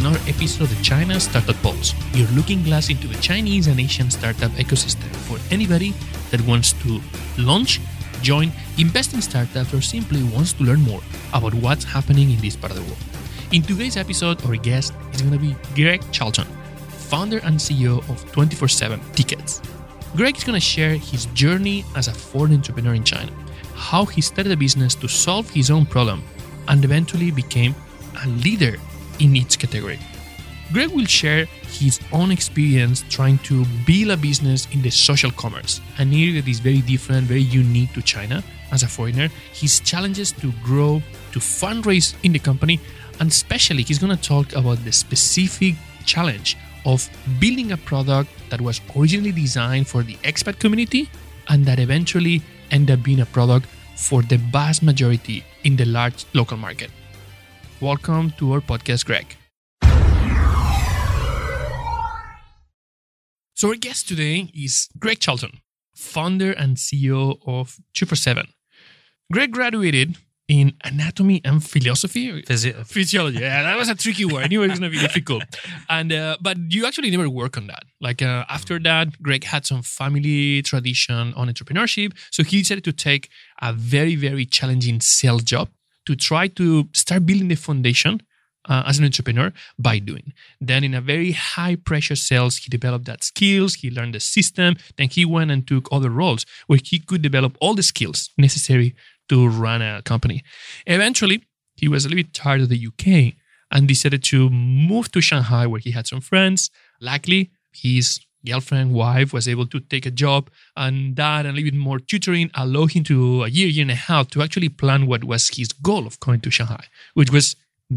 another episode of China Startup Pulse, your looking glass into the Chinese and Asian startup ecosystem for anybody that wants to launch, join, invest in startups, or simply wants to learn more about what's happening in this part of the world. In today's episode, our guest is going to be Greg Charlton, founder and CEO of 24 7 Tickets. Greg is going to share his journey as a foreign entrepreneur in China, how he started a business to solve his own problem, and eventually became a leader in its category. Greg will share his own experience trying to build a business in the social commerce, an area that is very different, very unique to China as a foreigner, his challenges to grow, to fundraise in the company, and especially he's going to talk about the specific challenge of building a product that was originally designed for the expat community and that eventually ended up being a product for the vast majority in the large local market. Welcome to our podcast, Greg. So, our guest today is Greg Charlton, founder and CEO of 247. Greg graduated in anatomy and philosophy. Physi- Physiology. Yeah, that was a tricky word. I knew it was going to be difficult. And uh, but you actually never work on that. Like uh, after that, Greg had some family tradition on entrepreneurship, so he decided to take a very very challenging sales job to try to start building the foundation uh, as an entrepreneur by doing. Then, in a very high pressure sales, he developed that skills, he learned the system, then he went and took other roles where he could develop all the skills necessary to run a company. Eventually, he was a little bit tired of the UK and decided to move to Shanghai where he had some friends. Luckily, his girlfriend, wife was able to take a job and that and a little bit more tutoring allowed him to a year, year and a half to actually plan what was his goal of going to Shanghai, which was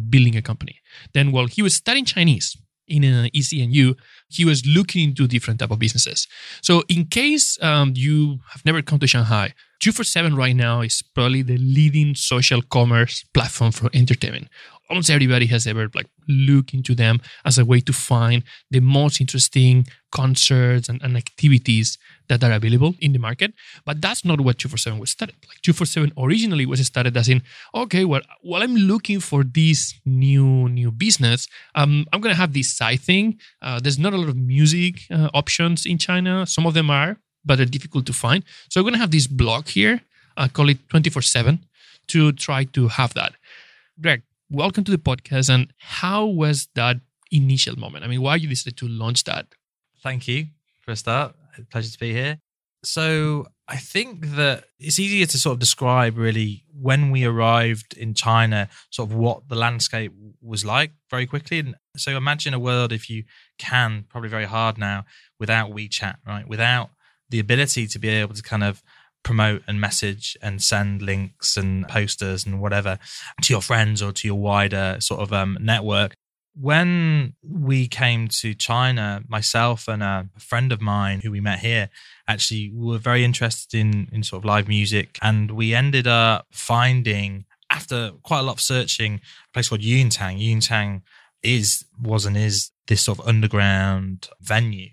building a company. Then while he was studying Chinese in an ECNU, he was looking into different type of businesses. So in case um, you have never come to Shanghai, 247 right now is probably the leading social commerce platform for entertainment. Almost everybody has ever like looked into them as a way to find the most interesting concerts and, and activities that are available in the market. But that's not what 247 was started. Like 247 originally was started as in, okay, well, while I'm looking for this new new business, um, I'm gonna have this side thing. Uh, there's not a lot of music uh, options in China. Some of them are, but they're difficult to find. So I'm gonna have this blog here. I call it 24/7 to try to have that. Greg, welcome to the podcast. And how was that initial moment? I mean, why you decided to launch that? Thank you for a start. Pleasure to be here. So I think that it's easier to sort of describe really when we arrived in China, sort of what the landscape was like very quickly. And so imagine a world if you can, probably very hard now, without WeChat, right? Without the ability to be able to kind of promote and message and send links and posters and whatever to your friends or to your wider sort of um, network. When we came to China, myself and a friend of mine who we met here actually were very interested in, in sort of live music. And we ended up finding, after quite a lot of searching, a place called Yuyintang. Yuyintang is, was and is this sort of underground venue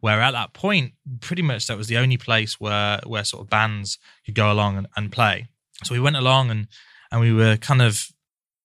where at that point, pretty much that was the only place where where sort of bands could go along and, and play. So we went along and and we were kind of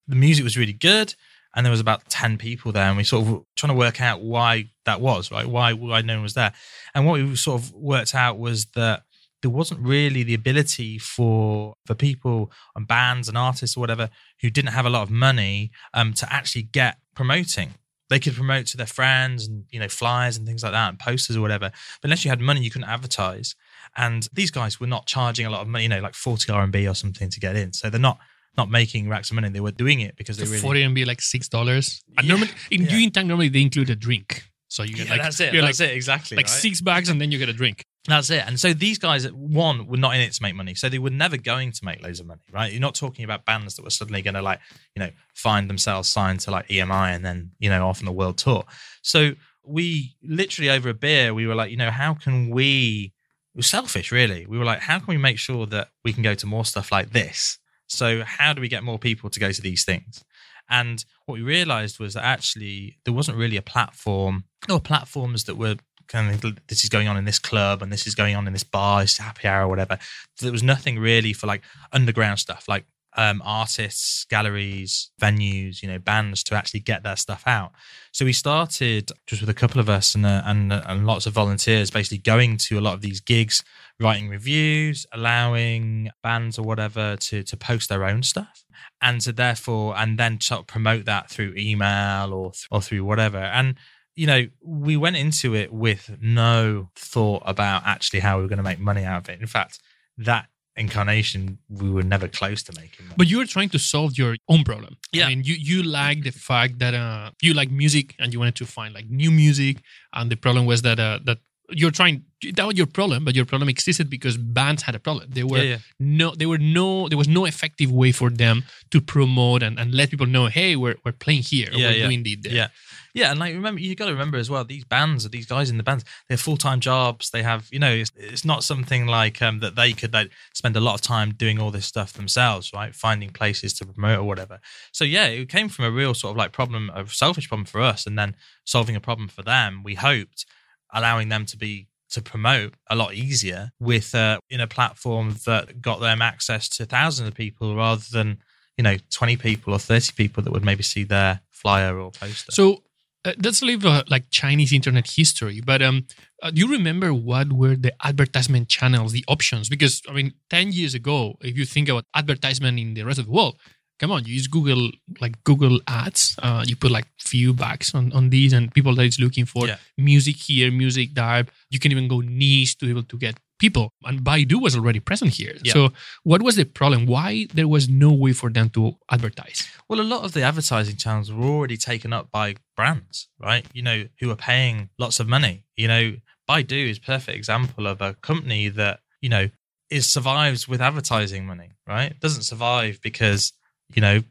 the music was really good and there was about 10 people there and we sort of trying to work out why that was right? Why why no one was there? And what we sort of worked out was that there wasn't really the ability for for people and bands and artists or whatever who didn't have a lot of money um, to actually get promoting they could promote to their friends and you know flyers and things like that and posters or whatever but unless you had money you couldn't advertise and these guys were not charging a lot of money you know like 40 rmb or something to get in so they're not not making racks of money they were doing it because they So really 40 and be like six dollars. And Yeah, normally in yeah. Yuyintang normally they include a drink. So you get yeah, like that's it that's like, it exactly like right? six bags and then you get a drink. That's it. And so these guys, one, were not in it to make money. So they were never going to make loads of money, right? You're not talking about bands that were suddenly going to like, you know, find themselves signed to like EMI and then, you know, off on a world tour. So we literally over a beer, we were like, you know, how can we, it was selfish really. We were like, how can we make sure that we can go to more stuff like this? So how do we get more people to go to these things? And what we realized was that actually there wasn't really a platform or platforms that were kind of this is going on in this club and this is going on in this bar, this happy hour or whatever. There was nothing really for like underground stuff, like um, artists, galleries, venues, you know, bands to actually get their stuff out. So we started just with a couple of us and, uh, and, uh, and lots of volunteers basically going to a lot of these gigs, writing reviews, allowing bands or whatever to, to post their own stuff. And to therefore, and then of promote that through email or, or through whatever. And you know, we went into it with no thought about actually how we were going to make money out of it. In fact, that incarnation we were never close to making money. But you were trying to solve your own problem. Yeah. I mean, you you like the fact that uh, you like music and you wanted to find like new music, and the problem was that uh, that you're trying that was your problem, but your problem existed because bands had a problem. There were Yeah, yeah. no there were no there was no effective way for them to promote and, and let people know, hey, we're we're playing here, or Yeah, we're doing this. there. Yeah. Yeah, and like remember, you got to remember as well. These bands, these guys in the bands, they have full time jobs. They have, you know, it's, it's not something like um, that they could like spend a lot of time doing all this stuff themselves, right? Finding places to promote or whatever. So yeah, it came from a real sort of like problem, a selfish problem for us, and then solving a problem for them. We hoped allowing them to be to promote a lot easier with uh, in a platform that got them access to thousands of people rather than you know 20 people or 30 people that would maybe see their flyer or poster. So uh, let's leave uh, like Chinese internet history. But um, uh, do you remember what were the advertisement channels, the options? Because I mean, ten years ago, if you think about advertisement in the rest of the world, come on, you use Google like Google Ads. Uh, you put like few bucks on on these, and people that is looking for Yeah. music here, music there. You can even go niche to be able to get people. And Baidu was already present here. Yeah. So what was the problem? Why there was no way for them to advertise? Well, a lot of the advertising channels were already taken up by brands, right? You know, who are paying lots of money. You know, Baidu is a perfect example of a company that, you know, is survives with advertising money, right? It doesn't survive because, you know,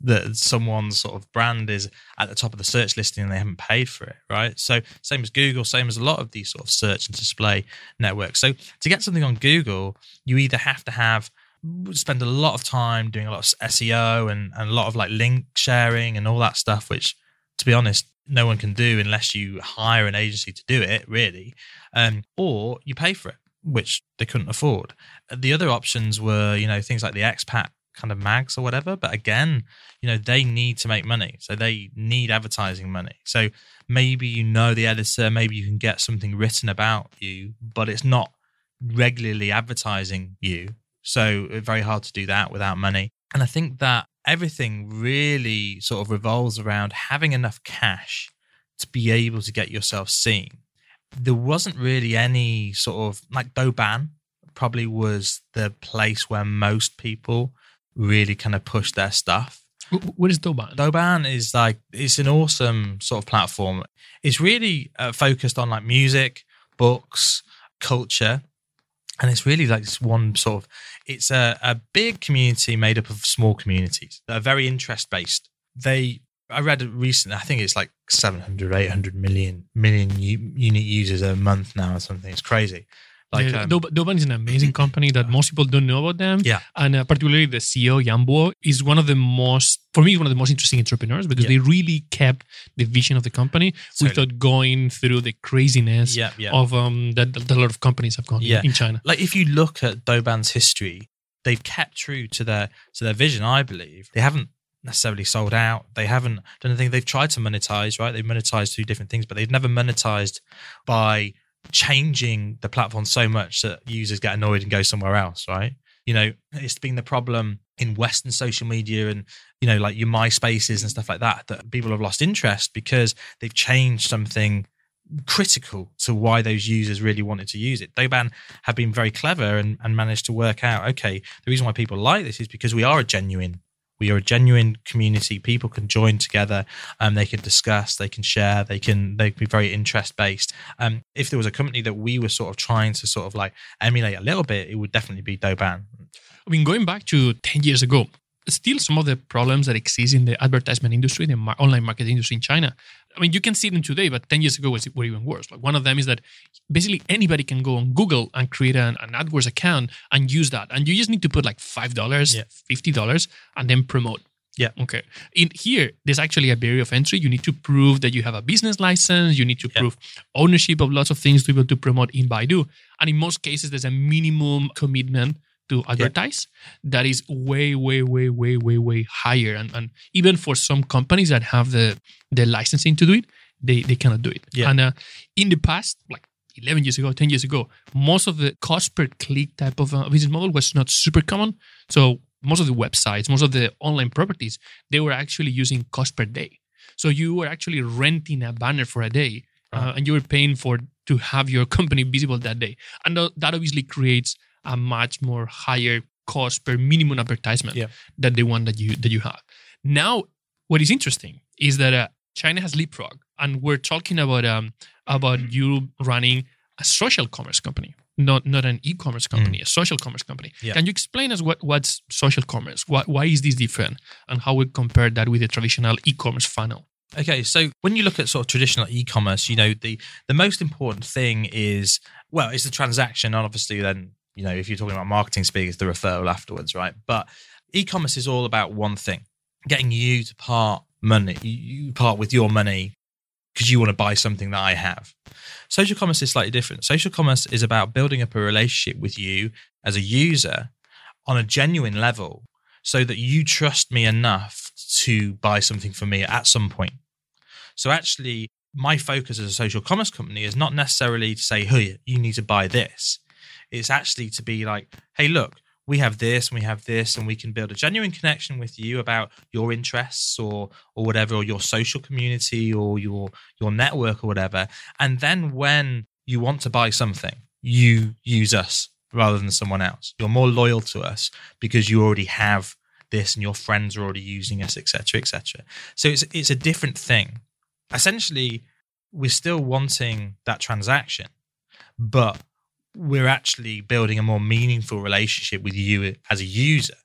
that someone's sort of brand is at the top of the search listing and they haven't paid for it, right? So same as Google, same as a lot of these sort of search and display networks. So to get something on Google, you either have to have spend a lot of time doing a lot of SEO and, and a lot of like link sharing and all that stuff, which to be honest, no one can do unless you hire an agency to do it, really. Um, or you pay for it, which they couldn't afford. The other options were, you know, things like the expat kind of mags or whatever. But again, you know, they need to make money. So they need advertising money. So maybe you know the editor, maybe you can get something written about you, but it's not regularly advertising you. So very hard to do that without money. And I think that everything really sort of revolves around having enough cash to be able to get yourself seen. There wasn't really any sort of like Douban probably was the place where most people really kind of push their stuff. Wh- wh- What is Douban? Douban is like it's an awesome sort of platform. It's really uh, focused on like music, books, culture, and it's really like this one sort of. It's a, a big community made up of small communities that are very interest based. They I read recently. I think it's like 700, 800 million million u- unique users a month now or something. It's crazy. Like um, Dob- Douban is an amazing company that most people don't know about them. Yeah. And uh, particularly the CEO, Yang Bo, is one of the most, for me, one of the most interesting entrepreneurs because Yeah. they really kept the vision of the company Totally. without going through the craziness yeah, yeah. of um that, that a lot of companies have gone Yeah. in China. like if you look at Douban's history, they've kept true to their to their vision. I believe they haven't necessarily sold out. They haven't done anything. They've tried to monetize, right? They've monetized through different things, but they've never monetized by changing the platform so much that users get annoyed and go somewhere else, right? You know, it's been the problem in Western social media and you know, like your MySpaces and stuff like that, that people have lost interest because they've changed something critical to why those users really wanted to use it. Douban have been very clever and, and managed to work out, okay, the reason why people like this is because we are a genuine we are a genuine community. People can join together and they can discuss, they can share, they can they can be very interest based. Um, if there was a company that we were sort of trying to sort of like emulate a little bit, it would definitely be Douban. I mean, going back to 10 years ago, still some of the problems that exist in the advertisement industry, the online marketing industry in China. I mean, you can see them today, but 10 years ago was, were even worse. Like one of them is that basically anybody can go on Google and create an, an AdWords account and use that. And you just need to put like $5, Yeah. $50, and then promote. Yeah. Okay. In here, there's actually a barrier of entry. You need to prove that you have a business license. You need to Yeah. prove ownership of lots of things to be able to promote in Baidu. And in most cases, there's a minimum commitment to advertise that is way, way, way, way, way, way higher. And, and even for some companies that have the the licensing to do it, they, they cannot do it. Yeah. And uh, in the past, like 11 years ago, 10 years ago, most of the cost per click type of uh, business model was not super common. So most of the websites, most of the online properties, they were actually using cost per day. So you were actually renting a banner for a day, uh, Right. and you were paying for to have your company visible that day, and tho- that obviously creates a much more higher cost per minimum advertisement Yeah. than the one that you that you have. Now, what is interesting is that uh, China has leapfrog, and we're talking about um about you running a social commerce company, not not an e-commerce company, a social commerce company. Yeah. Can you explain us what what's social commerce? Why, why is this different, and how we compare that with the traditional e-commerce funnel? Okay, so when you look at sort of traditional e-commerce, you know the the most important thing is well, it's the transaction, and obviously then you know if you're talking about marketing speak, it's the referral afterwards, right? But e-commerce is all about one thing: getting you to part money, you part with your money because you want to buy something that I have. Social commerce is slightly different. Social commerce is about building up a relationship with you as a user on a genuine level so that you trust me enough to buy something for me at some point. So actually, my focus as a social commerce company is not necessarily to say, hey, you need to buy this. It's actually to be like, hey, look, we have this and we have this, and we can build a genuine connection with you about your interests or or whatever, or your social community or your your network or whatever. And then when you want to buy something, you use us rather than someone else. You're more loyal to us because you already have this and your friends are already using us, etc., etc. So it's it's a different thing. Essentially, we're still wanting that transaction, but we're actually building a more meaningful relationship with you as a user.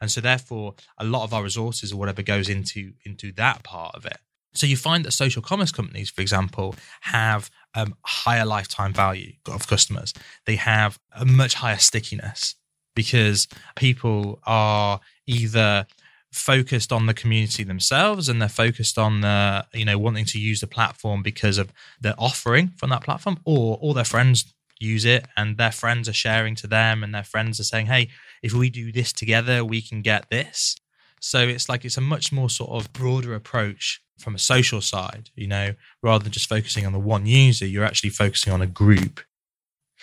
And so therefore a lot of our resources or whatever goes into into that part of it. So you find that social commerce companies, for example, have um, higher lifetime value of customers. They have a much higher stickiness because people are either focused on the community themselves and they're focused on the you know wanting to use the platform because of the offering from that platform or all their friends use it and their friends are sharing to them and their friends are saying hey if we do this together we can get this so it's like it's a much more sort of broader approach from a social side you know rather than just focusing on the one user you're actually focusing on a group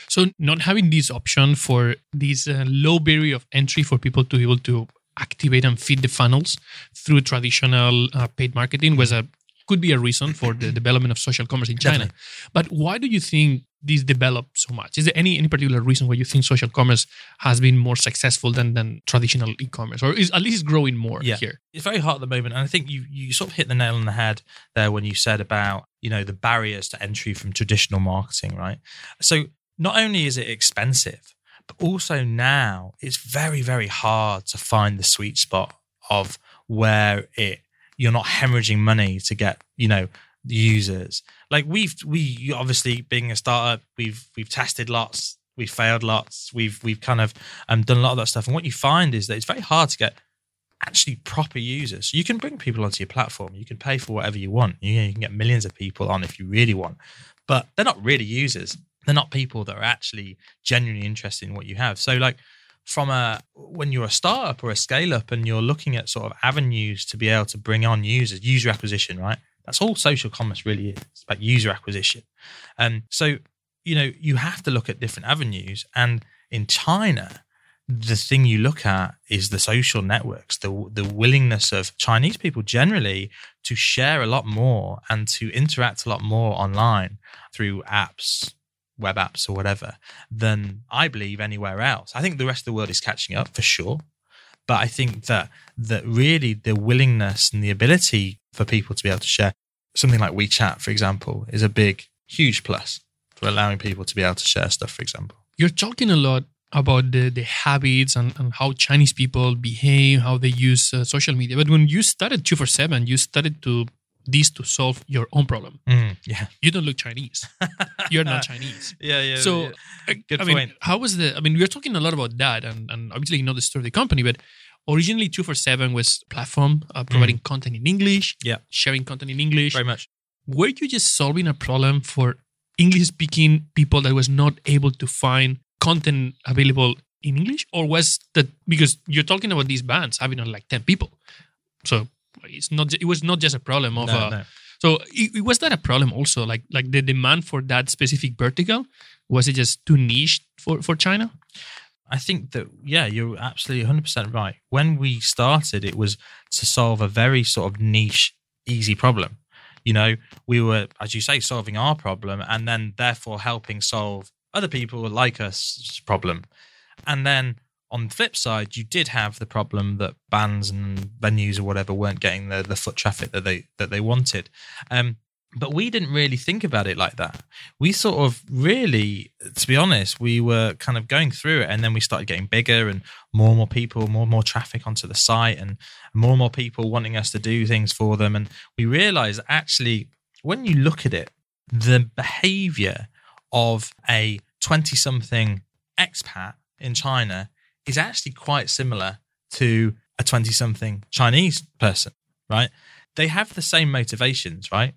So not having this option for this uh, low barrier of entry for people to be able to activate and feed the funnels through traditional uh, paid marketing was a could be a reason for the development of social commerce in China. Definitely. But why do you think this developed so much? Is there any any particular reason why you think social commerce has been more successful than than traditional e-commerce, or is at least growing more Yeah. here? it's very hard at the moment and i think you you sort of hit the nail on the head there when you said about you know the barriers to entry from traditional marketing right so not only is it expensive but also now it's very very hard to find the sweet spot of where it you're not hemorrhaging money to get you know users like we've we obviously being a startup we've we've tested lots we've failed lots we've we've kind of um, done a lot of that stuff and what you find is that it's very hard to get actually proper users. You can bring people onto your platform. You can pay for whatever you want. You, you can get millions of people on if you really want, but they're not really users. They're not people that are actually genuinely interested in what you have. So, like from a when you're a startup or a scale up and you're looking at sort of avenues to be able to bring on users, user acquisition, right? That's all social commerce really is. It's about user acquisition. And so, you know, you have to look at different avenues. And in China, the thing you look at is the social networks, the the willingness of Chinese people generally to share a lot more and to interact a lot more online through apps, web apps or whatever than I believe anywhere else. I think the rest of the world is catching up for sure, but I think that that really the willingness and the ability for people to be able to share something like WeChat, for example, is a big, huge plus for allowing people to be able to share stuff. For example. You're talking a lot about the, the habits and, and how Chinese people behave, how they use uh, social media. But when you started 247, you started to this to solve your own problem. Mm, yeah. You don't look Chinese. You're not Chinese. Yeah, yeah. so, yeah. uh, Good I mean, how was the? I mean, we're talking a lot about that, and, and obviously you know the story of the company, but originally 247 was platform uh, providing content in English, Mm. Yeah. sharing content in English. very much. Were you just solving a problem for English speaking people that was not able to find content available in English, or was that because you're talking about these bands having like ten people, so it's not it was not just a problem of No, uh, no. so it, it- was that a problem also like like the demand for that specific vertical was it just too niche for for China? I think that yeah, you're absolutely 100% right. When we started, it was to solve a very sort of niche, easy problem. You know, we were, as you say, solving our problem, and then therefore helping solve other people like us' problem. And then on the flip side, you did have the problem that bands and venues or whatever weren't getting the, the foot traffic that they that they wanted. Um, but we didn't really think about it like that. We sort of really, to be honest, we were kind of going through it, and then we started getting bigger and more and more people, more and more traffic onto the site, and more and more people wanting us to do things for them. And we realized actually, when you look at it, the behavior of a 20 something expat in China is actually quite similar to a 20 something Chinese person, right? They have the same motivations, right?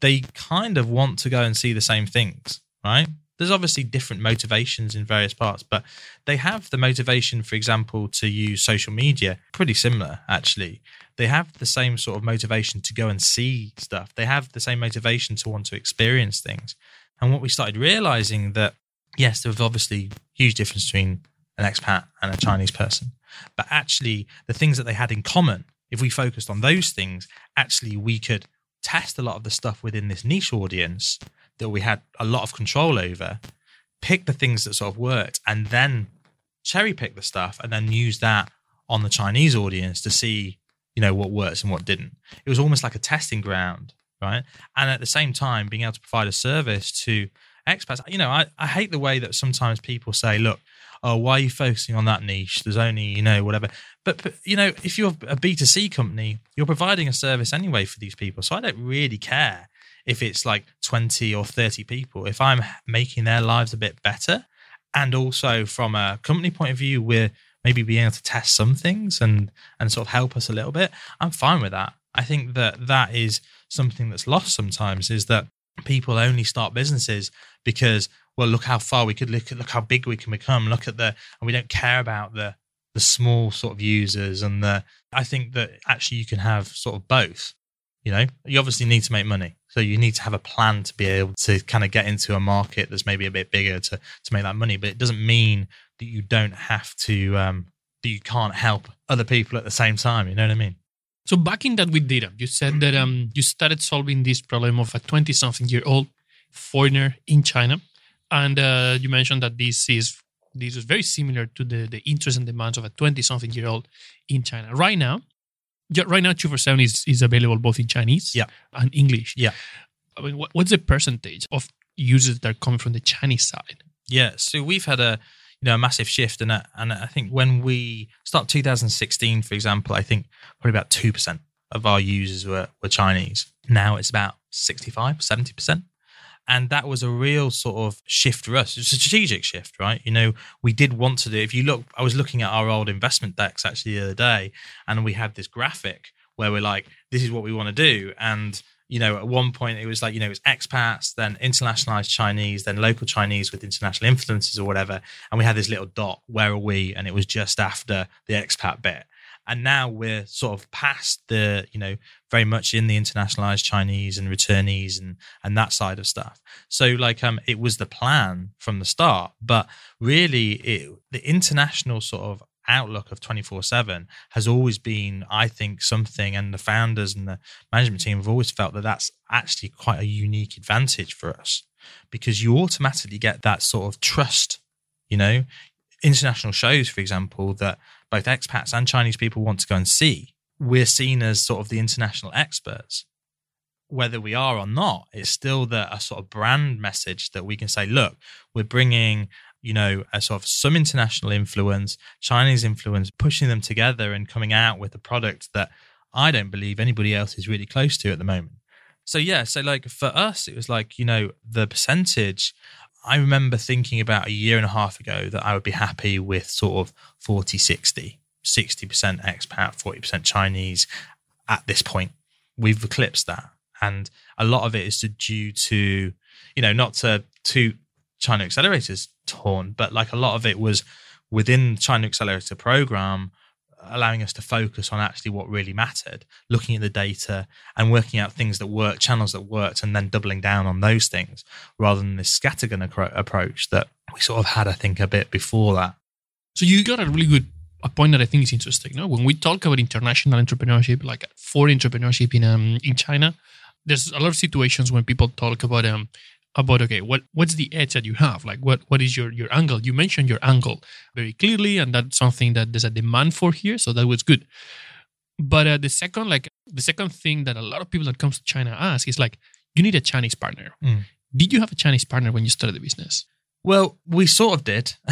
They kind of want to go and see the same things, right? There's obviously different motivations in various parts, but they have the motivation, for example, to use social media, pretty similar, actually. They have the same sort of motivation to go and see stuff. They have the same motivation to want to experience things. And what we started realizing that, yes, there was obviously huge difference between an expat and a Chinese person. But actually, the things that they had in common, if we focused on those things, actually we could test a lot of the stuff within this niche audience that we had a lot of control over, pick the things that sort of worked, and then cherry pick the stuff and then use that on the Chinese audience to see, you know, what works and what didn't. It was almost like a testing ground, right? And at the same time, being able to provide a service to expats. You know, I, I hate the way that sometimes people say, look, oh, why are you focusing on that niche? There's only, you know, whatever. But, but, you know, if you're a B2C company, you're providing a service anyway for these people. So I don't really care if it's like 20 or 30 people. If I'm making their lives a bit better, and also from a company point of view, we're maybe being able to test some things and and sort of help us a little bit, I'm fine with that. I think that that is something that's lost sometimes is that people only start businesses because well look how far we could look at look how big we can become. Look at the and we don't care about the the small sort of users and the i think that actually you can have sort of both you know? You obviously need to make money. So you need to have a plan to be able to kind of get into a market that's maybe a bit bigger to to make that money. But it doesn't mean that you don't have to um that you can't help other people at the same time you know what i mean? So backing that with data, you said that um, you started solving this problem of a 20 something year old foreigner in China. And uh, you mentioned that this is this is very similar to the, the interests and demands of a 20 something year old in China. Right now, yeah, right now 247 is, is available both in Chinese Yeah. and English. Yeah. I mean, what, what's the percentage of users that are coming from the Chinese side? Yeah, so we've had a you know a massive shift, and and I think when we start 2016, for example, I think probably about two percent of our users were were Chinese. Now it's about 65, 70 percent, and that was a real sort of shift for us. It's a strategic shift, right? You know, we did want to do. If you look, I was looking at our old investment decks actually the other day, and we had this graphic where we're like, this is what we want to do, and you know, at one point it was like, you know, it was expats, then internationalized Chinese, then local Chinese with international influences or whatever. And we had this little dot, where are we? And it was just after the expat bit. And now we're sort of past the, you know, very much in the internationalized Chinese and returnees and and that side of stuff. So like um it was the plan from the start, but really it the international sort of outlook of 24/7 has always been I think something and the founders and the management team have always felt that that's actually quite a unique advantage for us because you automatically get that sort of trust, you know, international shows for example that both expats and Chinese people want to go and see. We're seen as sort of the international experts whether we are or not, it's still the a sort of brand message that we can say, look, we're bringing, you know, a sort of some international influence, Chinese influence, pushing them together and coming out with a product that I don't believe anybody else is really close to at the moment. So yeah, so like for us, it was like, you know, the percentage. I remember thinking about a year and a half ago that I would be happy with sort of 40 60, 60% expat, 40% Chinese at this point. We've eclipsed that and a lot of it is to, due to you know not to to china accelerators torn but like a lot of it was within China Accelerator program, allowing us to focus on actually what really mattered, looking at the data and working out things that work, channels that worked, and then doubling down on those things rather than this scattergun acro- approach that we sort of had, I think, a bit before that. So you got a really good a point that I think is interesting. No, when we talk about international entrepreneurship, like foreign entrepreneurship in um in China, there's a lot of situations when people talk about um about okay what what's the edge that you have? Like what what is your your angle? You mentioned your angle very clearly and that's something that there's a demand for here so that was good. But uh, the second like the second thing that a lot of people that comes to china ask is like you need a chinese partner. Mm. did you have a chinese partner when you started the business? Well, we sort of did.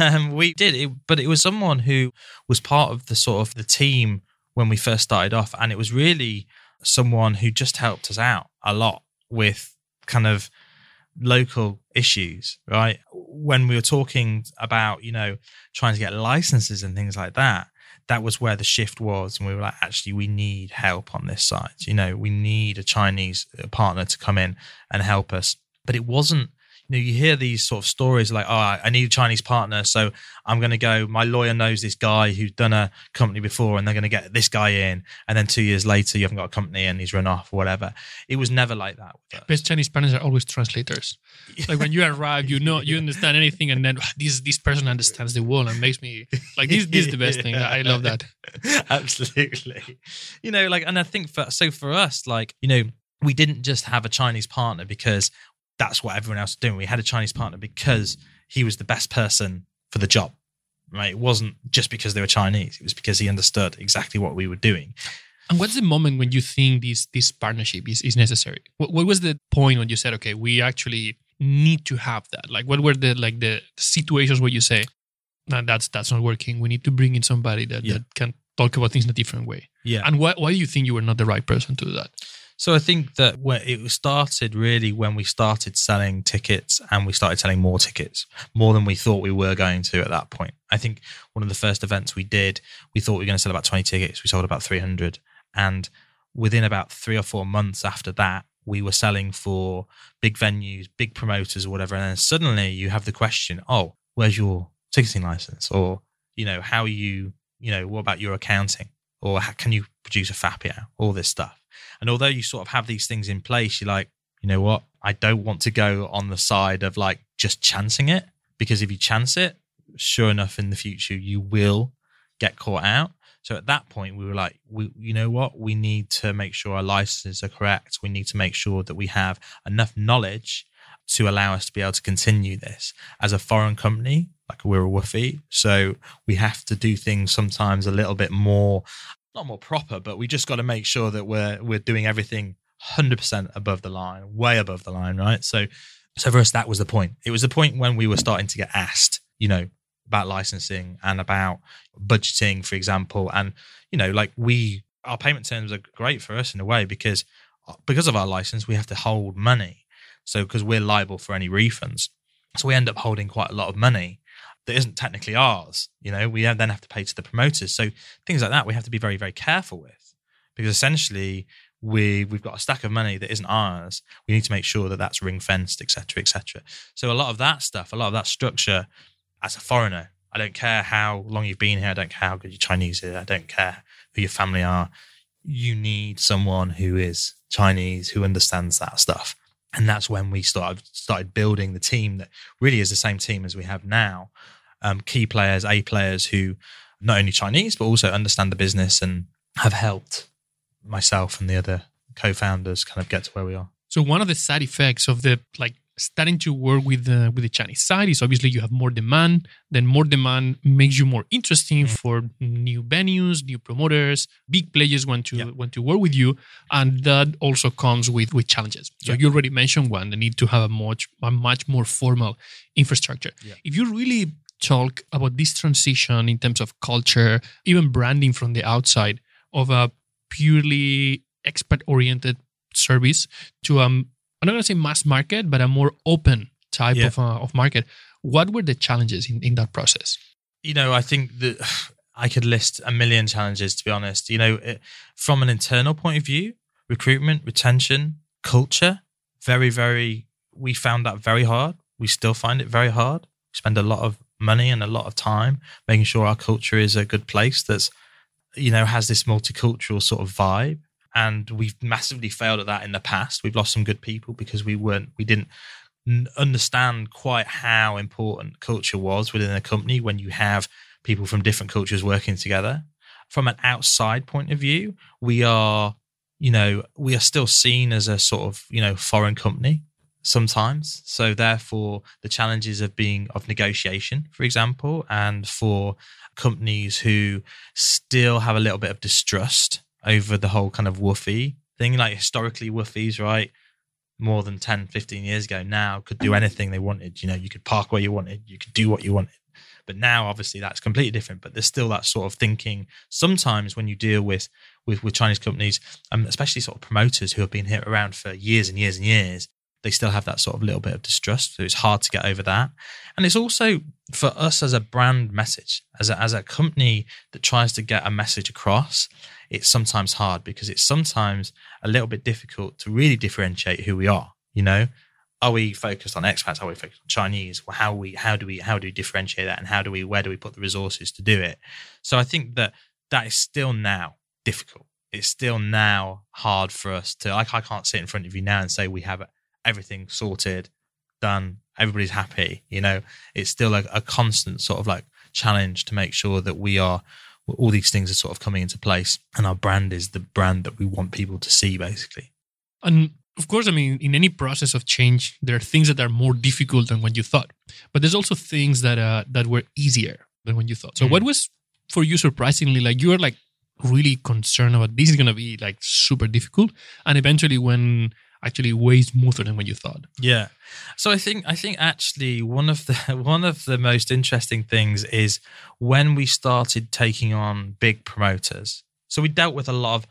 Um, we did, it, but it was someone who was part of the sort of the team when we first started off, and it was really someone who just helped us out a lot with kind of local issues, right? When we were talking about, you know, trying to get licenses and things like that, that was where the shift was. And we were like, actually, we need help on this side. You know, we need a Chinese uh, partner to come in and help us. But it wasn't, you know, you hear these sort of stories like, oh, I need a Chinese partner. So I'm going to go, my lawyer knows this guy who's done a company before and they're going to get this guy in. And then two years later, you haven't got a company and he's run off or whatever. It was never like that. Best chinese partners are always translators like when you arrive you know you understand anything and then "Ah, this this person understands the world and makes me like this this is the best thing i love that Absolutely. You know, like, and I think for, so for us, like, you know, we didn't just have a Chinese partner because that's what everyone else was doing. We had a Chinese partner because he was the best person for the job, right? It wasn't just because they were Chinese. It was because he understood exactly what we were doing. And what's the moment when you think this this partnership is, is necessary? What, what was the point when you said, okay, we actually need to have that? Like, what were the like the situations where you say, nah, that's that's not working. We need to bring in somebody that, Yeah. that can talk about things in a different way. Yeah. And why why do you think you were not the right person to do that? So I think that where it started really when we started selling tickets and we started selling more tickets, more than we thought we were going to at that point. I think one of the first events we did, we thought we were going to sell about 20 tickets. We sold about 300. And within about three or four months after that, we were selling for big venues, big promoters or whatever. And then suddenly you have the question, oh, where's your ticketing license? Or, you know, how are you, you know, what about your accounting? Or can you produce a fapiao? All this stuff. And although you sort of have these things in place, you're like, you know what? I don't want to go on the side of like just chancing it because if you chance it, sure enough, in the future, you will get caught out. So at that point, we were like, we, you know what? We need to make sure our licenses are correct. We need to make sure that we have enough knowledge to allow us to be able to continue this as a foreign company. Like we're a WFOE, so we have to do things sometimes a little bit more not more proper, but we just got to make sure that we're we're doing everything 100% above the line, way above the line, right? So so for us that was the point. It was the point when we were starting to get asked, you know, about licensing and about budgeting, for example, and you know, like we our payment terms are great for us in a way because uh, because of our license, we have to hold money. So because we're liable for any refunds, so we end up holding quite a lot of money that isn't technically ours. You know, we then have to pay to the promoters. So things like that we have to be very, very careful with because essentially we we've got a stack of money that isn't ours. We need to make sure that that's ring fenced, etc., etc. So a lot of that stuff, a lot of that structure, as a foreigner, I don't care how long you've been here. I don't care how good your Chinese is. I don't care who your family are. You need someone who is Chinese who understands that stuff. And that's when we started started building the team that really is the same team as we have now. Um, key players, A players who not only Chinese but also understand the business and have helped myself and the other co-founders kind of get to where we are. So one of the side effects of the like starting to work with the with the Chinese side is obviously you have more demand. Then more demand makes you more interesting for new venues, new promoters, big players want to Yeah. want to work with you, and that also comes with with challenges. So Yeah. you already mentioned one: the need to have a much a much more formal infrastructure. Yeah. If you really talk about this transition in terms of culture, even branding from the outside of a purely expat oriented service to um I'm not going to say mass market, but a more open type Yeah. of uh, of market. What were the challenges in, in that process? you know, I think that I could list a million challenges, to be honest. You know, it, from an internal point of view, recruitment, retention, culture, very, very, we found that very hard. We still find it very hard. We spend a lot of money and a lot of time making sure our culture is a good place that's you know has this multicultural sort of vibe. And we've massively failed at that in the past. We've lost some good people because we weren't we didn't understand quite how important culture was within a company when you have people from different cultures working together. From an outside point of view we are you know we are still seen as a sort of you know foreign company sometimes. So therefore the challenges of being of negotiation for example and for companies who still have a little bit of distrust over the whole kind of WFOE thing. Like historically WFOEs right more than 10 15 years ago now could do anything they wanted. You know you could park where you wanted you could do what you wanted. But now obviously that's completely different. But there's still that sort of thinking sometimes when you deal with with, with chinese companies um, especially sort of promoters who have been here around for years and years and years they still have that sort of little bit of distrust. So it's hard to get over that. And it's also for us as a brand message, as a, as a company that tries to get a message across, it's sometimes hard because it's sometimes a little bit difficult to really differentiate who we are. You know, are we focused on expats? Are we focused on Chinese? Well, how we how do we how do we differentiate that, and how do we where do we put the resources to do it? So I think that that is still now difficult. It's still now hard for us to. Like I can't sit in front of you now and say we have everything sorted, done, everybody's happy. You know, it's still a, a constant sort of like challenge to make sure that we are all these things are sort of coming into place and our brand is the brand that we want people to see basically and of course i mean in any process of change there are things that are more difficult than what you thought but there's also things that uh, that were easier than what you thought so mm. what was for you surprisingly like you were like really concerned about this is going to be like super difficult and eventually when actually way smoother than what you thought. Yeah. So I think I think actually one of the one of the most interesting things is when we started taking on big promoters. So we dealt with a lot of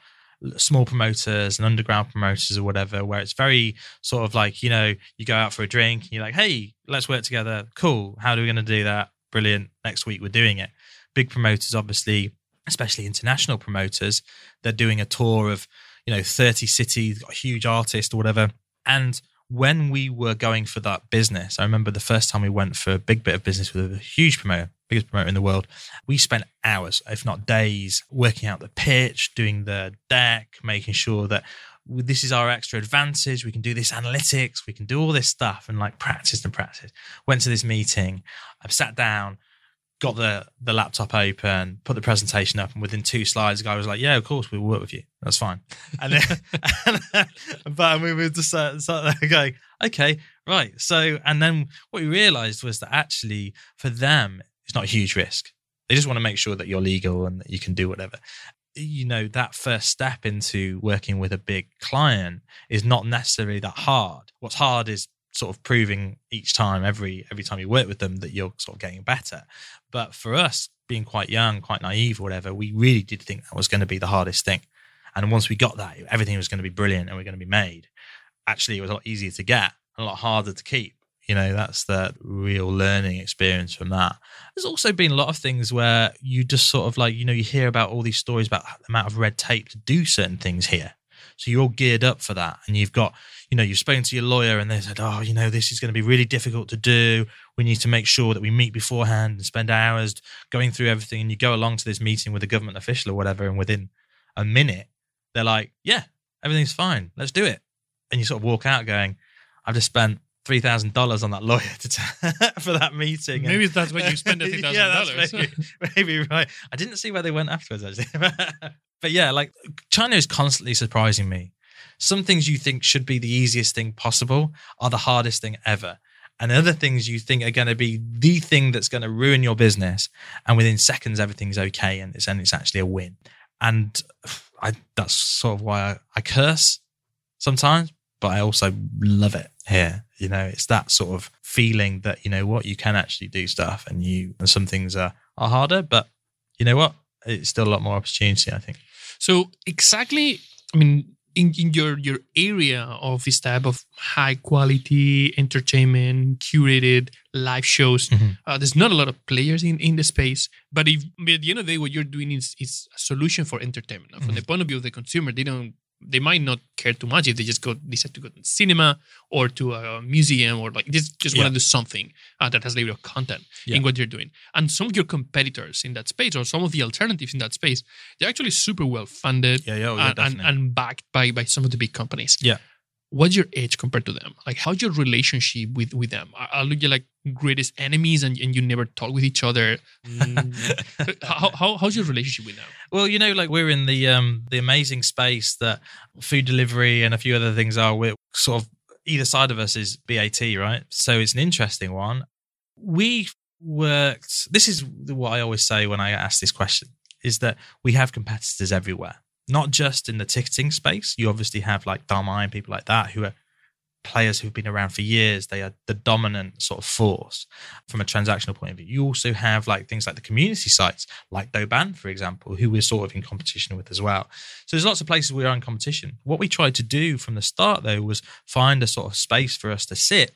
small promoters and underground promoters or whatever where it's very sort of like you know you go out for a drink and you're like hey let's work together cool how are we going to do that brilliant next week we're doing it big promoters obviously especially international promoters they're doing a tour of you know 30 cities a huge artist or whatever and when we were going for that business i remember the first time we went for a big bit of business with a huge promoter biggest promoter in the world we spent hours if not days working out the pitch doing the deck making sure that this is our extra advantage. We can do this analytics. We can do all this stuff and like practice and practice. Went to this meeting. I sat down, got the the laptop open, put the presentation up, and within two slides, the guy was like, "Yeah, of course, we'll work with you. That's fine." And then, and, but we were just uh, going, "Okay, right." So, and then what we realised was that actually, for them, it's not a huge risk. They just want to make sure that you're legal and that you can do whatever. You know, that first step into working with a big client is not necessarily that hard. What's hard is sort of proving each time every every time you work with them that you're sort of getting better but for us being quite young quite naive or whatever we really did think that was going to be the hardest thing. And once we got that everything was going to be brilliant and we're going to be made. Actually it was a lot easier to get a lot harder to keep. You know that's the real learning experience from that. There's also been a lot of things where you just sort of like you know you hear about all these stories about the amount of red tape to do certain things here so you're all geared up for that and you've got you know, you've spoken to your lawyer and they said, oh, you know, this is going to be really difficult to do. We need to make sure that we meet beforehand and spend hours going through everything. And you go along to this meeting with a government official or whatever, and within a minute, they're like, yeah, everything's fine. Let's do it. And you sort of walk out going, I've just spent three thousand dollars on that lawyer to t- for that meeting. Maybe and, that's what you spend three thousand dollars. Maybe right. I didn't see where they went afterwards actually, but yeah, like China is constantly surprising me some things you think should be the easiest thing possible are the hardest thing ever. And other things you think are going to be the thing that's going to ruin your business. And within seconds, everything's okay. And it's, and it's actually a win. And I, that's sort of why I, I curse sometimes, but I also love it here. You know, it's that sort of feeling that, you know what, you can actually do stuff and you, and some things are, are harder, but you know what? It's still a lot more opportunity, I think. So exactly, I mean, in, in your your area of this type of high quality entertainment curated live shows mm-hmm. uh, there's not a lot of players in in the space but if at the end of the day what you're doing is is a solution for entertainment mm-hmm. from the point of view of the consumer they don't they might not care too much if they just go decide to go to cinema or to a museum or like just just want to do something uh, that has a little content Yeah. in what you're doing. And some of your competitors in that space or some of the alternatives in that space, they're actually super well funded Yeah, yeah, oh, yeah, and, and, and backed by by some of the big companies. Yeah. What's your edge compared to them? Like, how's your relationship with with them? Are, are you like greatest enemies and, and you never talk with each other? Mm. how, how, how's your relationship with them? Well, you know, like we're in the um the amazing space that food delivery and a few other things are. We're sort of either side of us is BAT, right? So it's an interesting one. We worked. This is what I always say when I ask this question: is that we have competitors everywhere, not just in the ticketing space. You obviously have like Damai and people like that who are players who've been around for years. They are the dominant sort of force from a transactional point of view. You also have like things like the community sites, like Douban, for example, who we're sort of in competition with as well. So there's lots of places we are in competition. What we tried to do from the start, though, was find a sort of space for us to sit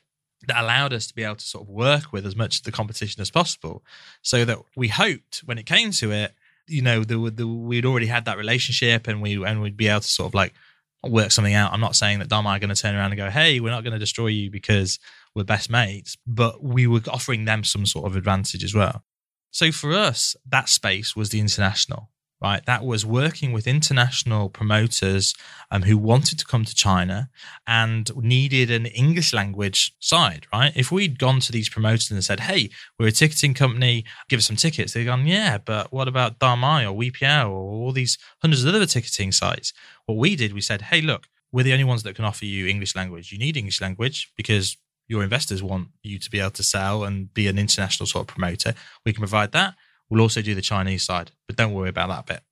that allowed us to be able to sort of work with as much of the competition as possible, so that we hoped when it came to it, you know, the, the, we'd already had that relationship, and we and we'd be able to sort of like work something out. I'm not saying that Damai are going to turn around and go, "Hey, we're not going to destroy you because we're best mates," but we were offering them some sort of advantage as well. So for us, that space was the international, right? That was working with international promoters um, who wanted to come to China and needed an English language side, right? If we'd gone to these promoters and said, "Hey, we're a ticketing company, give us some tickets," they'd gone, "Yeah, but what about Damai or WePiao or all these hundreds of other ticketing sites?" What we did, we said, "Hey, look, we're the only ones that can offer you English language. You need English language because." Your investors want you to be able to sell and be an international sort of promoter. We can provide that. We'll also do the Chinese side, but don't worry about that bit.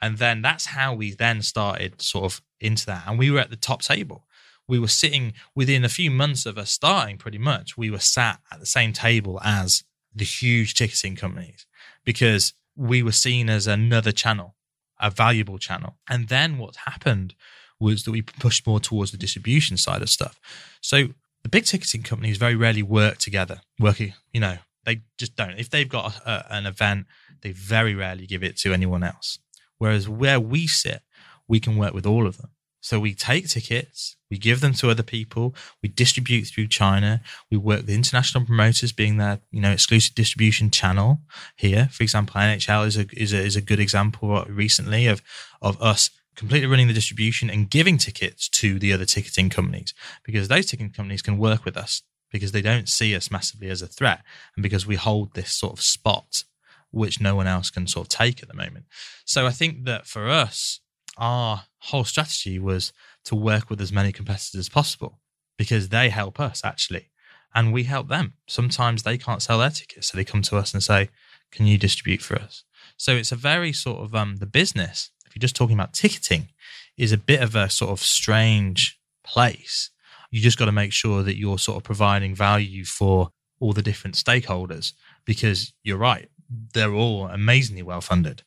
And then that's how we then started sort of into that. And we were at the top table. We were sitting within a few months of us starting, pretty much. We were sat at the same table as the huge ticketing companies because we were seen as another channel, a valuable channel. And then what happened was that we pushed more towards the distribution side of stuff. So the big ticketing companies very rarely work together, working, you know, they just don't. If they've got a, an event, they very rarely give it to anyone else. Whereas where we sit, we can work with all of them. So we take tickets, we give them to other people, we distribute through China, we work with international promoters being their, you know, exclusive distribution channel here. For example, NHL is a is a, is a good example recently of of us completely running the distribution and giving tickets to the other ticketing companies because those ticketing companies can work with us because they don't see us massively as a threat and because we hold this sort of spot which no one else can sort of take at the moment. So I think that for us, our whole strategy was to work with as many competitors as possible because they help us actually and we help them. Sometimes they can't sell their tickets, so they come to us and say, "Can you distribute for us?" So it's a very sort of um the business. If you're just talking about ticketing, is a bit of a sort of strange place. You just got to make sure that you're sort of providing value for all the different stakeholders because you're right, they're all amazingly well funded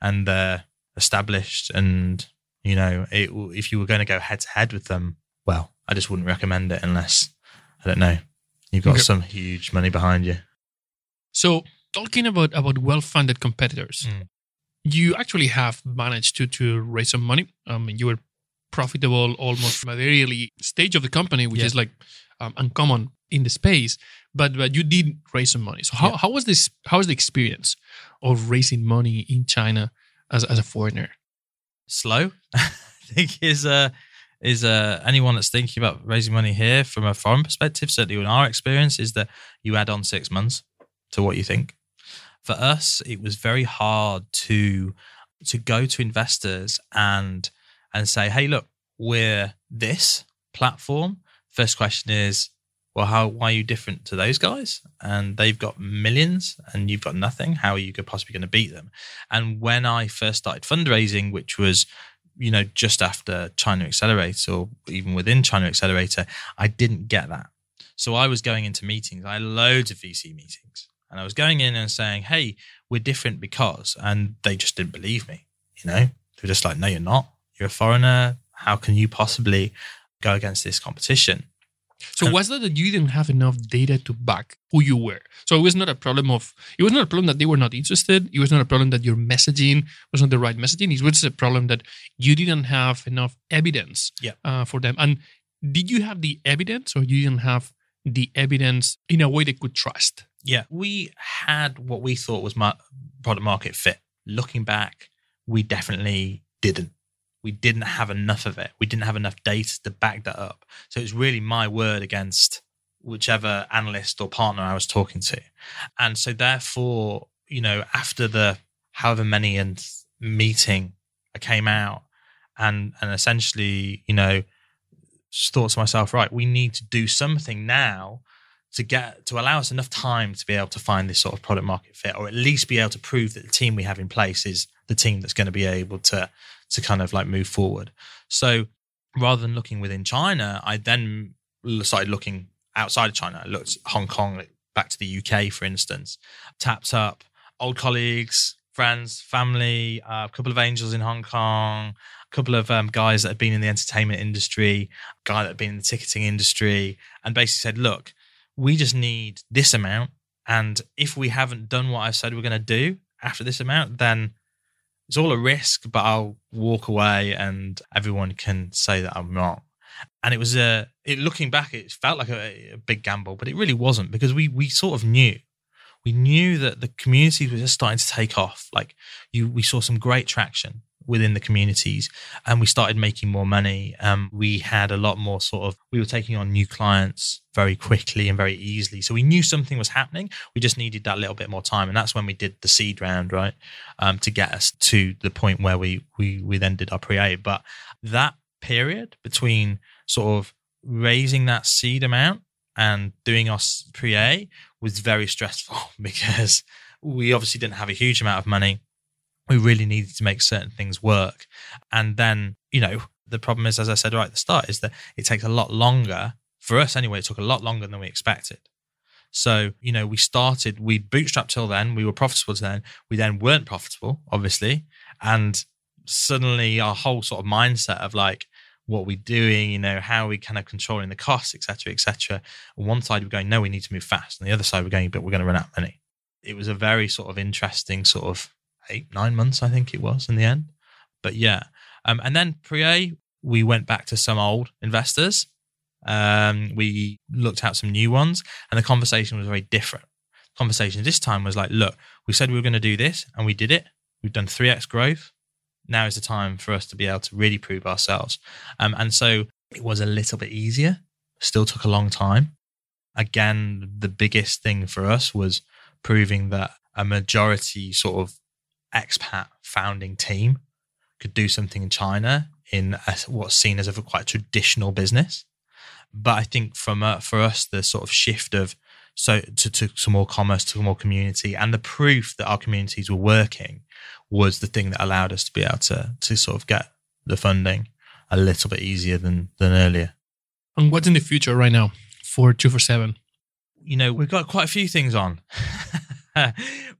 and they're established. And you know, it, if you were going to go head to head with them, well, I just wouldn't recommend it unless I don't know you've got Okay. some huge money behind you. So talking about about well-funded competitors, Mm. you actually have managed to to raise some money. I Um, you were profitable almost from a very early stage of the company, which Yeah. is like um, uncommon in the space. But but you did raise some money. So how, Yeah. how was this? How was the experience of raising money in China as as a foreigner? slow. I think is uh is uh anyone that's thinking about raising money here from a foreign perspective, certainly in our experience, is that you add on six months to what you think. For us, it was very hard to to go to investors and and say, hey, look, we're this platform. First question is, well, how why are you different to those guys? And they've got millions and you've got nothing. How are you possibly going to beat them? And when I first started fundraising, which was, you know, just after China Accelerator or even within China Accelerator, I didn't get that. So I was going into meetings. I had loads of VC meetings. And I was going in and saying, hey, we're different because, and they just didn't believe me. You know, they were just like, no, you're not. You're a foreigner. How can you possibly go against this competition? So And- was that that you didn't have enough data to back who you were? So it was not a problem of it was not a problem that they were not interested. It was not a problem that your messaging was not the right messaging. It was a problem that you didn't have enough evidence Yeah. uh, for them. And did you have the evidence, or you didn't have the evidence in a way they could trust? Yeah, we had what we thought was my product market fit. Looking back, we definitely didn't. We didn't have enough of it. We didn't have enough data to back that up. So it's really my word against whichever analyst or partner I was talking to. And so therefore, you know, after the however many and meeting, I came out and and essentially, you know, thought to myself, right, we need to do something now to get to allow us enough time to be able to find this sort of product market fit or at least be able to prove that the team we have in place is the team that's going to be able to to kind of like move forward so rather than looking within china i then started looking outside of china i looked hong kong back to the uk for instance tapped up old colleagues friends family uh, a couple of angels in hong kong a couple of um, guys that had been in the entertainment industry a guy that had been in the ticketing industry and basically said look we just need this amount. And if we haven't done what I've said we're going to do after this amount, then it's all a risk, but I'll walk away and everyone can say that I'm wrong. And it was a, it, looking back, it felt like a, a big gamble, but it really wasn't because we, we sort of knew. We knew that the communities were just starting to take off. Like you, we saw some great traction within the communities and we started making more money. Um, we had a lot more sort of, we were taking on new clients very quickly and very easily. So we knew something was happening. We just needed that little bit more time. And that's when we did the seed round, right? Um, to get us to the point where we, we, we then did our pre-A. But that period between sort of raising that seed amount and doing our pre-A was very stressful because we obviously didn't have a huge amount of money we really needed to make certain things work. And then, you know, the problem is, as I said right at the start, is that it takes a lot longer for us anyway. It took a lot longer than we expected. So, you know, we started, we bootstrapped till then, we were profitable till then. We then weren't profitable, obviously. And suddenly our whole sort of mindset of like, what we're doing, you know, how we kind of controlling the costs, et cetera, et cetera. On one side, we're going, no, we need to move fast. On the other side, we're going, but we're going to run out of money. It was a very sort of interesting sort of eight, nine months, I think it was in the end. But yeah. Um, and then pre A, we went back to some old investors. Um, we looked at some new ones, and the conversation was very different. Conversation this time was like, look, we said we were going to do this, and we did it. We've done 3x growth. Now is the time for us to be able to really prove ourselves. Um, and so it was a little bit easier, still took a long time. Again, the biggest thing for us was proving that a majority sort of expat founding team could do something in China in a, what's seen as a quite traditional business. But I think from uh, for us, the sort of shift of so to, to, to more commerce, to more community, and the proof that our communities were working was the thing that allowed us to be able to to sort of get the funding a little bit easier than than earlier. And what's in the future right now for 247? You know, we've got quite a few things on.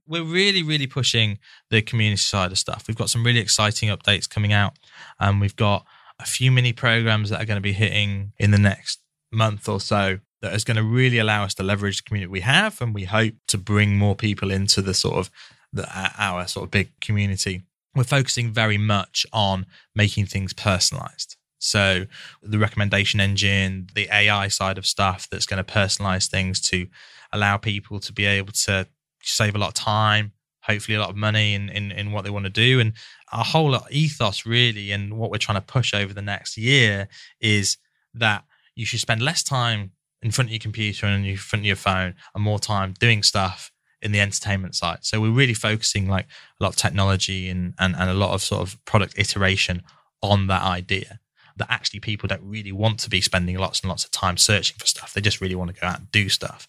we're really, really pushing the community side of stuff. We've got some really exciting updates coming out, and we've got a few mini programs that are going to be hitting in the next month or so that is going to really allow us to leverage the community we have, and we hope to bring more people into the sort of the, our sort of big community. We're focusing very much on making things personalized. So the recommendation engine, the AI side of stuff that's going to personalize things to allow people to be able to save a lot of time, hopefully a lot of money in, in, in what they want to do. And our whole ethos really and what we're trying to push over the next year is that you should spend less time in front of your computer and in front of your phone and more time doing stuff in the entertainment side. So we're really focusing like a lot of technology and, and, and a lot of sort of product iteration on that idea that actually people don't really want to be spending lots and lots of time searching for stuff. They just really want to go out and do stuff.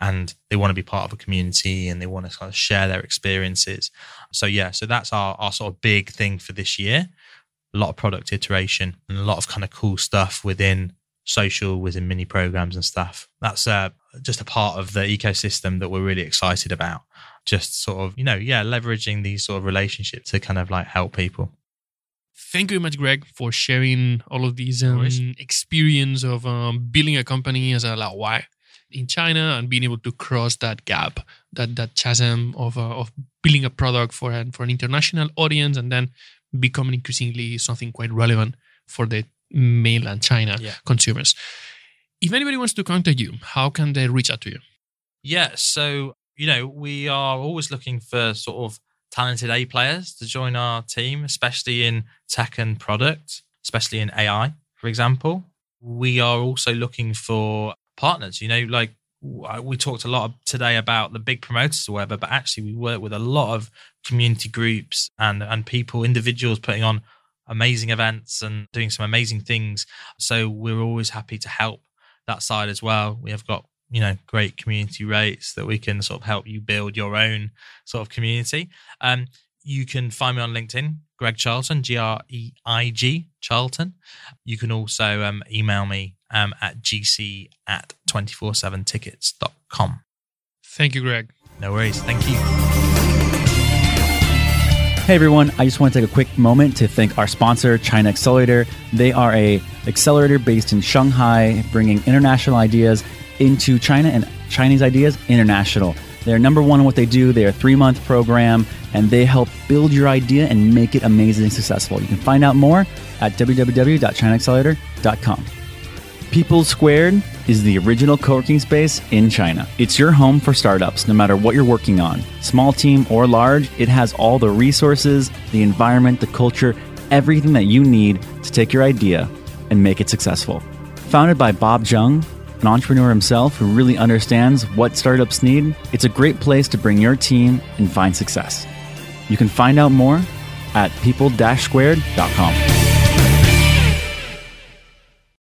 And they want to be part of a community and they want to kind of share their experiences. So yeah, so that's our, our sort of big thing for this year. A lot of product iteration and a lot of kind of cool stuff within social, within mini programs and stuff. That's uh, just a part of the ecosystem that we're really excited about. Just sort of, you know, yeah, leveraging these sort of relationships to kind of like help people. Thank you very much, Greig, for sharing all of these um, experience of um, building a company as a Laowai in China and being able to cross that gap, that that chasm of uh, of building a product for an for an international audience and then becoming increasingly something quite relevant for the mainland China Yeah. consumers. If anybody wants to contact you, how can they reach out to you? Yeah, so you know we are always looking for sort of talented A players to join our team, especially in tech and product, especially in AI, for example. We are also looking for partners. You know, like we talked a lot today about the big promoters or whatever, but actually we work with a lot of community groups and and people, individuals putting on amazing events and doing some amazing things. So we're always happy to help that side as well. We have got you know great community rates that we can sort of help you build your own sort of community. Um, you can find me on LinkedIn, Greig Charlton, G R E I G Charlton. You can also um, email me um, at gc at 247tickets.com. Thank you, Greig. No worries. Thank you. Hey everyone, I just want to take a quick moment to thank our sponsor, China Accelerator. They are a accelerator based in Shanghai, bringing international ideas into China and Chinese ideas international. They're number one in what they do. They're a three month program and they help build your idea and make it amazing successful. You can find out more at www.chinaaccelerator.com. People Squared is the original co working space in China. It's your home for startups, no matter what you're working on. Small team or large, it has all the resources, the environment, the culture, everything that you need to take your idea and make it successful. Founded by Bob Jung, an entrepreneur himself who really understands what startups need, it's a great place to bring your team and find success. You can find out more at people-squared.com.